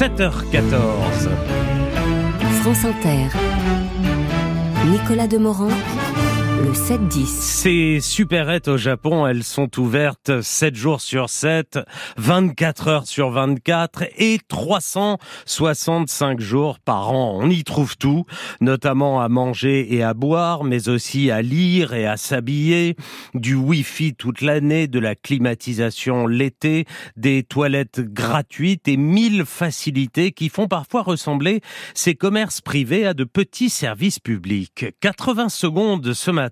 7h14. France Inter. Nicolas Demorand le 7-10. Ces supérettes au Japon, elles sont ouvertes 7 jours sur 7, 24 heures sur 24 et 365 jours par an. On y trouve tout, notamment à manger et à boire, mais aussi à lire et à s'habiller, du wifi toute l'année, de la climatisation l'été, des toilettes gratuites et mille facilités qui font parfois ressembler ces commerces privés à de petits services publics. 80 secondes ce matin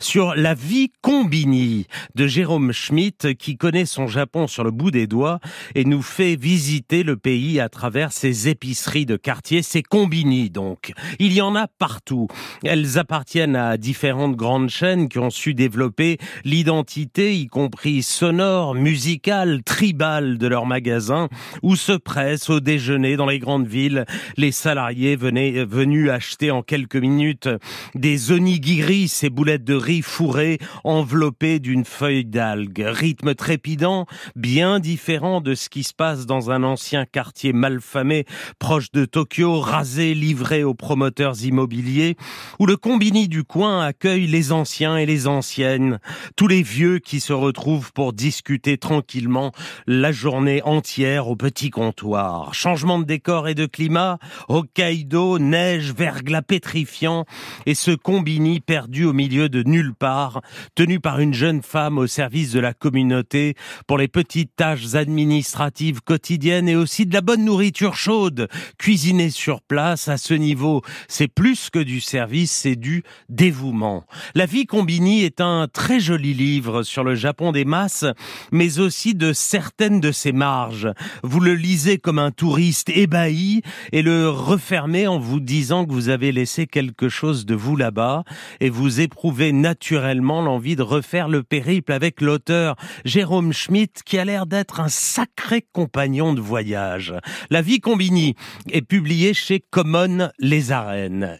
sur la vie combini de Jérôme Schmitt qui connaît son Japon sur le bout des doigts et nous fait visiter le pays à travers ses épiceries de quartier, ses combini donc. Il y en a partout. Elles appartiennent à différentes grandes chaînes qui ont su développer l'identité, y compris sonore, musicale, tribale de leurs magasins, où se pressent au déjeuner dans les grandes villes les salariés venus acheter en quelques minutes des onigiri, ces boulettes de riz fourrées enveloppées d'une feuille d'algue. Rythme trépidant, bien différent de ce qui se passe dans un ancien quartier malfamé proche de Tokyo, rasé, livré aux promoteurs immobiliers, où le combini du coin accueille les anciens et les anciennes, tous les vieux qui se retrouvent pour discuter tranquillement la journée entière au petit comptoir. Changement de décor et de climat, Hokkaido, neige, verglas pétrifiant, et ce combini perdu au milieu de nulle part, tenu par une jeune femme au service de la communauté pour les petites tâches administratives quotidiennes et aussi de la bonne nourriture chaude, cuisinée sur place à ce niveau. C'est plus que du service, c'est du dévouement. La vie combini est un très joli livre sur le Japon des masses, mais aussi de certaines de ses marges. Vous le lisez comme un touriste ébahi et le refermez en vous disant que vous avez laissé quelque chose de vous là-bas et vous éprouver naturellement l'envie de refaire le périple avec l'auteur Jérôme Schmitt qui a l'air d'être un sacré compagnon de voyage. La vie combini est publiée chez Common Les Arènes.